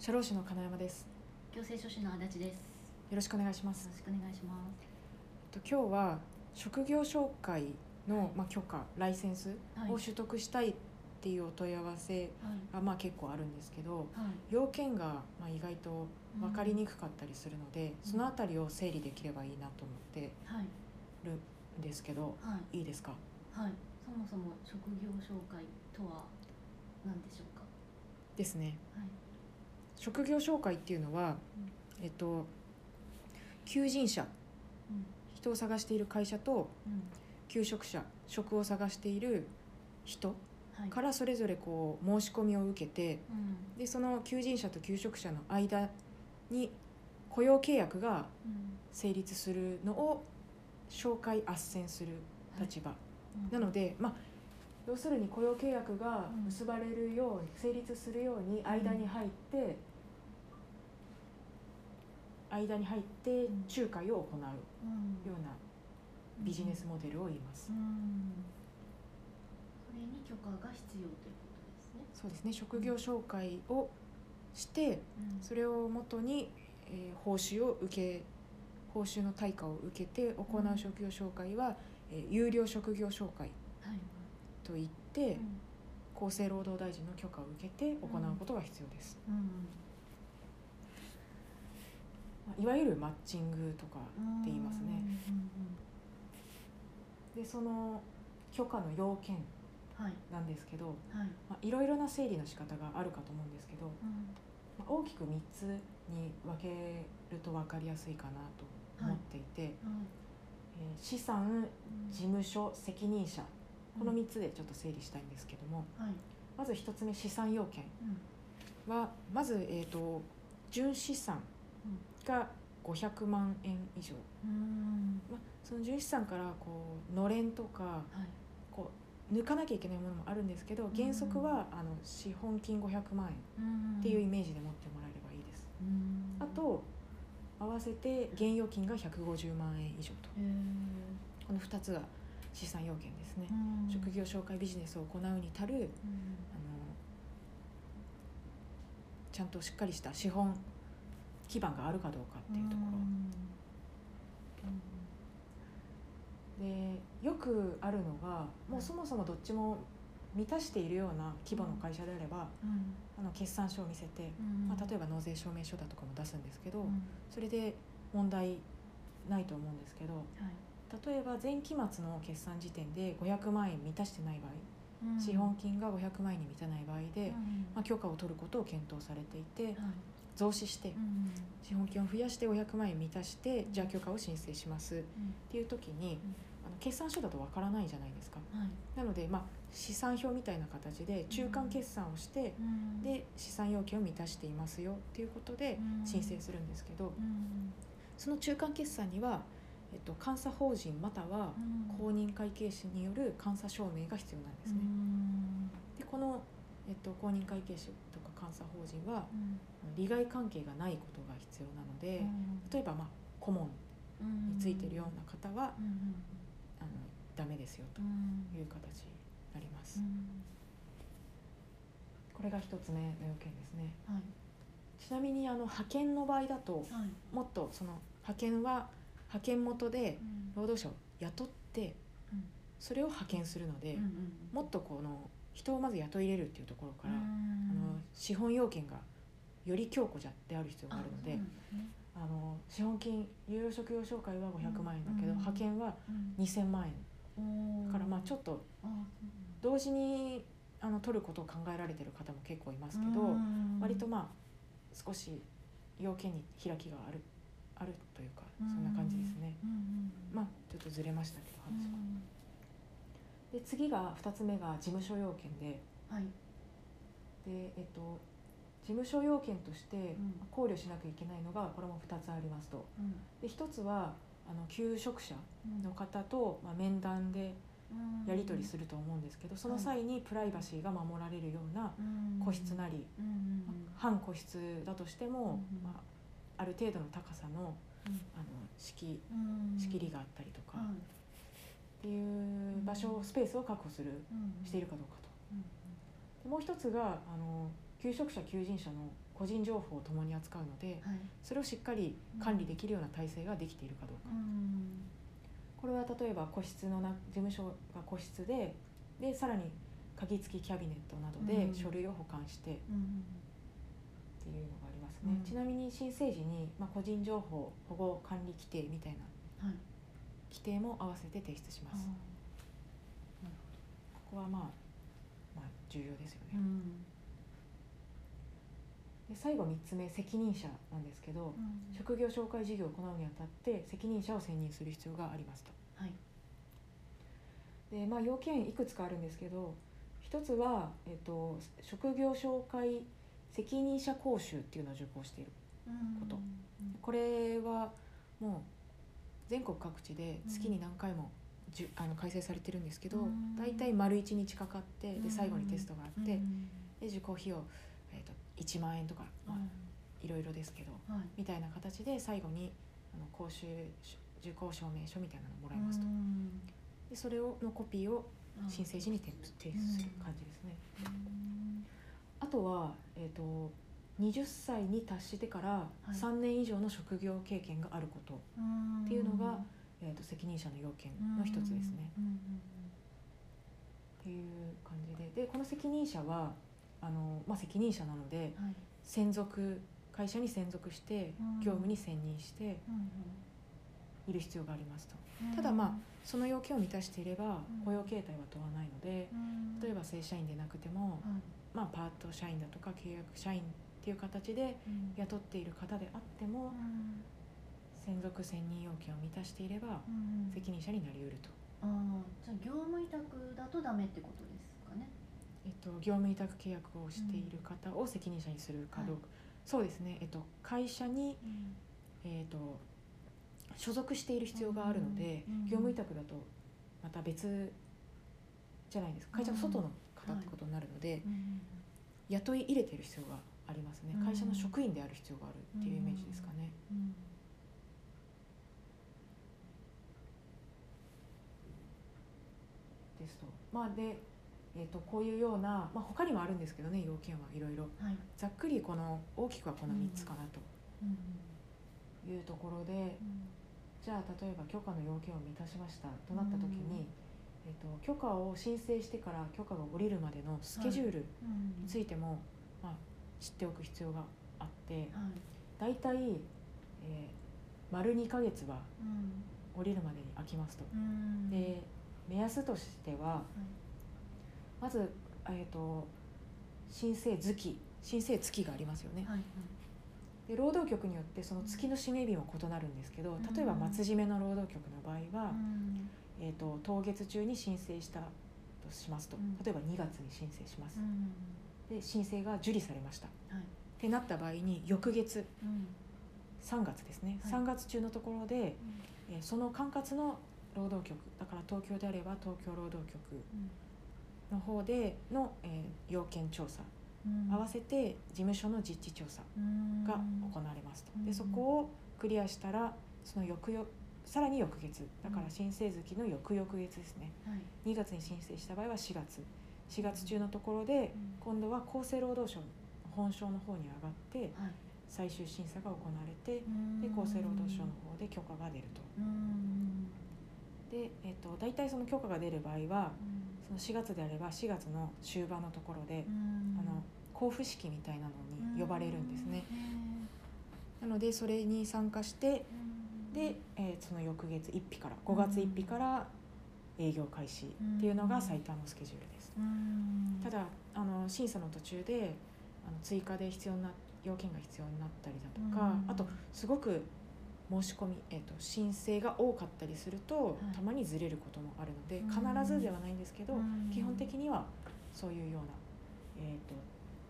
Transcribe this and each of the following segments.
社労士の金山です行政書士の足立です。よよろしくお願いしますろしくお願いします。と今日は職業紹介の、まあ、許可ライセンスはいを取得したいっていうお問い合わせはい。が、まあ、結構あるんですけどはい。要件が、まあ、意外と分かりにくかったりするので、そのあたりを整理できればいいなと思ってはい。るんですけどはい。いいですか？はい。そもそも職業紹介とは何でしょうか？ですねはい。職業紹介っていうのは、えっと求人者うん。人を探している会社とうん。求職者職を探している人はい。からそれぞれこう申し込みを受けてうん。でその求人者と求職者の間に雇用契約がうん。成立するのを紹介斡旋する立場、うんなのでまあ要するに雇用契約が結ばれるよう成立するように間に入って、間に入って仲介を行ううん。ようなビジネスモデルを言いますう。ん。それに許可が必要ということですね。そうですね職業紹介をしてうんそれをもとに、えー報酬を受け報酬の対価を受けて行うんう職業紹介は、えー有料職業紹介はい。といって、うん厚生労働大臣の許可を受けて行うことが必要です、うん。まあいわゆるマッチングとかって言いますねうん。でその許可の要件。なんですけど、はい。まあ、いろいろな整理の仕方があるかと思うんですけど、うん。まあ、大きく3つに分けると分かりやすいかなと思っていて、はい。えー資産事務所責任者この3つでちょっと整理したいんですけどもはい。まず1つ目資産要件うん。はまず、えー、と純資産が500万円以上、うん。まあ、その純資産からこうのれんとかはい。こう抜かなきゃいけないものもあるんですけど原則はあの資本金500万円っていうイメージで持ってもらえればいいです。うん。あと合わせて現預金が150万円以上と。へこの2つが資産要件ですね。職業紹介ビジネスを行うに足るあのうんちゃんとしっかりした資本基盤があるかどうかっていうところ。でよくあるのがもうそもそもどっちも満たしているような規模の会社であればうん。あの決算書を見せて、うん。まあ、例えば納税証明書だとかも出すんですけどうん。それで問題ないと思うんですけどはい。例えば前期末の決算時点で500万円満たしてない場合うん。資本金が500万円に満たない場合で、うん。まあ、許可を取ることを検討されていてはい増資してうん資本金を増やして500万円満たしてじゃあ許可を申請しますっうん。ていう時にあの決算書だとわからないじゃないですか。はい。なので、まあ、試算表みたいな形で中間決算をしてうん。で資産要件を満たしていますよっていうことでうん。申請するんですけどうん。その中間決算には、えっと、監査法人またはうん。公認会計士による監査証明が必要なんですね。うん。でこの、えっと、公認会計士監査法人はうん。利害関係がないことが必要なので例えば、まあ、顧問うん。についてるような方はうんあのダメですよとうん。いう形になります。う。ん。これが一つ目の要件ですね。はい。ちなみにあの派遣の場合だとはい。もっとその派遣は派遣元でうん。労働者を雇ってうん。それを派遣するので、うんうん。もっとこの人をまず雇い入れるっていうところから、うん。あの資本要件がより強固じゃである必要があるのであの資本金有料職業紹介は500万円だけど、うん派遣はうん。2000万円だからまあちょっと同時にあの取ることを考えられてる方も結構いますけど、うん割とまあ少し要件に開きがあるあるというかそんな感じですね。まあちょっとずれましたけどうん。話が。で次が2つ目が事務所要件で。はい。で、えっと、事務所要件としてん。考慮しなきゃいけないのがこれも2つありますと。うん。で1つはあの求職者うん。の方と、まあ、面談でうん。やり取りすると思うんですけどその際にプライバシーが守られるようなうん。個室なり半個室だとしても、うんまあ、ある程度の高さのうん。あの仕うん。仕切りがあったりとか、はいっていう場所スペースを確保するうん。しているかどうかと。もう一つがあの求職者求人者の個人情報を共に扱うのではい。それをしっかり管理できるような体制ができているかどうか、うん。これは例えば個室のな事務所が個室ででさらに鍵付きキャビネットなどでうん。書類を保管してっうん。ていうのがありますね、うん。ちなみに申請時に、まあ、個人情報保護管理規定みたいなはい規定も合わせて提出します、ここはまあ、まあ、重要ですよね、うん。で最後3つ目責任者なんですけど、うん。職業紹介事業を行うにあたって責任者を選任する必要がありますと。はい。でまあ要件いくつかあるんですけど一つは、えっと、職業紹介責任者講習っていうのを受講していること。うん。これはもう全国各地で月に何回もじゅあの開催されてるんですけどうん。大体丸1日かかってうん。で最後にテストがあってうんで受講費用、えっと1万円とか、まあ、い。ろいろですけどはい。みたいな形で最後にあの講習受講証明書みたいなのをもらいますと。うん。でそれをのコピーをうん申請時に提出提出する感じですね。うん。あとは、えー、と20歳に達してからい。3年以上の職業経験があること、うんっていうのがえー、と責任者の要件の一つですね。うんっていう感じで。でこの責任者はあの、まあ、責任者なのでうんはい。専属会社に専属してうん。業務に専任してうん。いる必要がありますと。うん。ただまあその要件を満たしていればうん。雇用形態は問わないのでうん。例えば正社員でなくても、はい。まあ、パート社員だとか契約社員っていう形でうん。雇っている方であってもうん。専属専任要件を満たしていればうん。責任者になりうると、ああじゃあ業務委託だとダメってことですかね。えっと、業務委託契約をしている方を責任者にするかどうか、そうですね、えっと、会社に、えっと、所属している必要があるので、うん。うん。業務委託だとまた別じゃないですか。会社の外の方ってことになるので、うん。雇い入れてる必要がありますね。うん。会社の職員である必要があるっていうイメージですかね。うんですと。まあで、えー、とこういうような、まあ、他にもあるんですけどね要件はいろいろはい。ざっくりこの大きくはこの3つかなうん。というところで、じゃあ例えば許可の要件を満たしましたとなった時に、えー、と許可を申請してから許可が下りるまでのスケジュールうん。についても、まあ、知っておく必要があってはい。大体、えー丸2ヶ月はうん。降りるまでに空きますと。うん。で目安としてはまず、えー、と申請月申請月がありますよね。はいで労働局によってその月の締め日も異なるんですけどうん。例えば末締めの労働局の場合は、うん。えー、と当月中に申請したとしますと。うん。例えば2月に申請します。う。んで申請が受理されました。っはい。てなった場合に翌月うん。3月ですね、はい。3月中のところで、えーその管轄の労働局だから東京であれば東京労働局の方での、えー要件調査、うん。合わせて事務所の実地調査うん。が行われますと、うん。でそこをクリアしたらその翌々さらに翌月。だから申請月の翌々月ですね。はい。2月に申請した場合は4月4月中のところでうん。今度は厚生労働省の本省の方に上がってはい。最終審査が行われてうん。で厚生労働省の方で許可が出ると。うん。で、えっと大体その許可が出る場合はうん。その4月であれば4月の終盤のところでうん。あの交付式みたいなのに呼ばれるんですね。うんなのでそれに参加してうん。で、えーその翌月1日から5月1日から営業開始っていうのが最短のスケジュールです。うん。ただあの審査の途中であの追加で必要な要件が必要になったりだとか、うん。あとすごく申し込み、えー、と申請が多かったりすると、い。たまにずれることもあるのでうん。必ずではないんですけど、うん。基本的にはそういうような、えー、と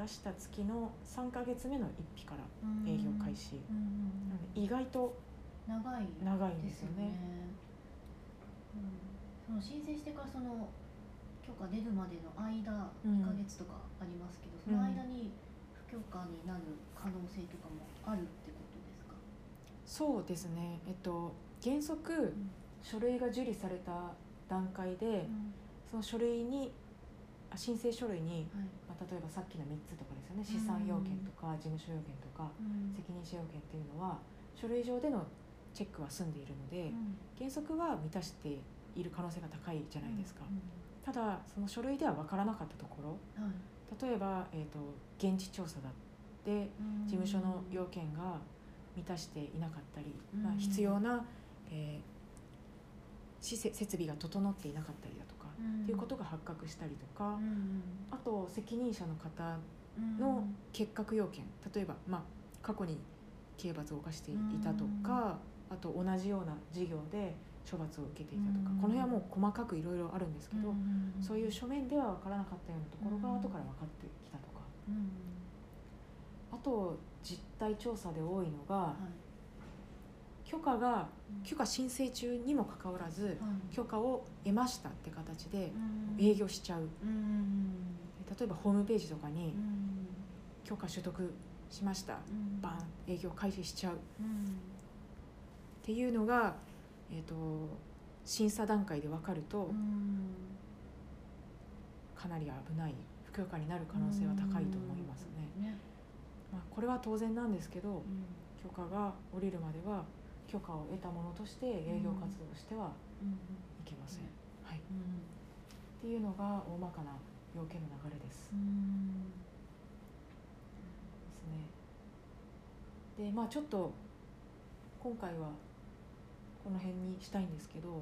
出した月の3ヶ月目の1日から営業開始、うんなので意外と長い長いんですよね。うん、その申請してからその許可出るまでの間うん。2ヶ月とかありますけど、その間に不許可になる可能性とかもあるってことですか、そうですね、えっと、原則書類が受理された段階で、その書類にあ申請書類に、はい。まあ、例えばさっきの3つとかですよね。資産要件とか事務所要件とかうん。責任者要件っていうのは書類上でのチェックは済んでいるのでうん。原則は満たしている可能性が高いじゃないですか。うんただその書類では分からなかったところ。はい。例えば、えー、と現地調査だってうん事務所の要件が満たしていなかったり、まあ、うん必要な、えー施設設備が整っていなかったりだとか、うん。っていうことが発覚したりとか、うんあと責任者の方うん。の結核要件例えば、まあ、過去に刑罰を犯していたとか、あと同じような事業で処罰を受けていたとか、うん。この辺はもう細かくいろいろあるんですけど、んそういう書面では分からなかったようなところがうん後から分かってきたとか、うん。あと実態調査で多いのがはい。許可が許可申請中にもかかわらずはい。許可を得ましたって形でうん。営業しちゃう。うん例えばホームページとかにうん。許可取得しました。うん。バン営業開始しちゃう。っうん。ていうのが、えー、と審査段階で分かるとうん。かなり危ない不許可になる可能性は高いと思いますね。ね。まあ、これは当然なんですけどうん。許可が下りるまでは許可を得たものとして営業活動してはうん。いけません。はい、っうん。ていうのが大まかな要件の流れです。うん。ですね。でまあちょっと今回はこの辺にしたいんですけどはい。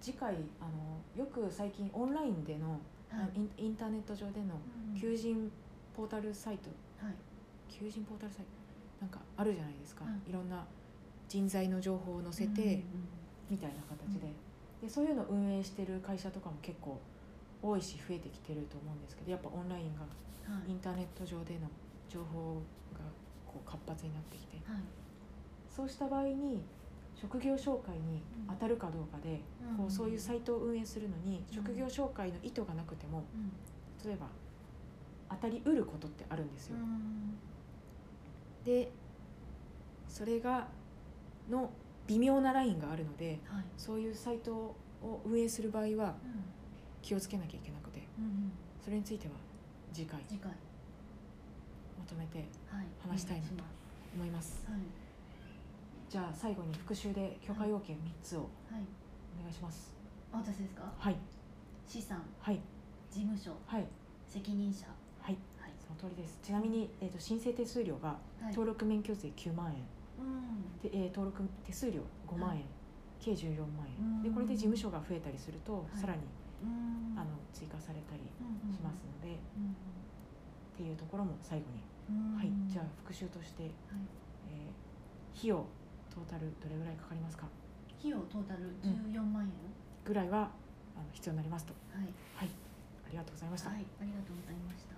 次回あのよく最近オンラインでの、はい。インインターネット上でのうん求人ポータルサイトはい。求人ポータルサイトなんかあるじゃないですか、はい。いろんな人材の情報を載せて、みたいな形で,、でそういうのを運営してる会社とかも結構多いし増えてきてると思うんですけどやっぱオンラインがインターネット上での情報がこう活発になってきて。はい。そうした場合に職業紹介に当たるかどうかで、こうそういうサイトを運営するのにうん。職業紹介の意図がなくてもうん。例えば当たりうることってあるんですよ。うん。でそれがの微妙なラインがあるのではい。そういうサイトを運営する場合はうん。気をつけなきゃいけなくてうんそれについては次回まとめてはい。話したいなと思います。ます。はいじゃあ最後に復習で許可要件3つをはい。お願いします。あ私ですか？はい。資産。はい。事務所。はい。責任者。はい。はい。その通りです。ちなみに、えー、と申請手数料がはい。登録免許税9万円。うん。で、えー登録手数料5万円、計14万円。でうん。これで事務所が増えたりすると、い。さらにうん。あの追加されたりうんしますので、うん。っていうところも最後に、うん。はい。じゃあ復習として、はい。えー費用トータルどれぐらいかかりますか？費用トータル14万円？ぐらいはあの必要になりますと。はい。ありがとうございました、はい。ありがとうございました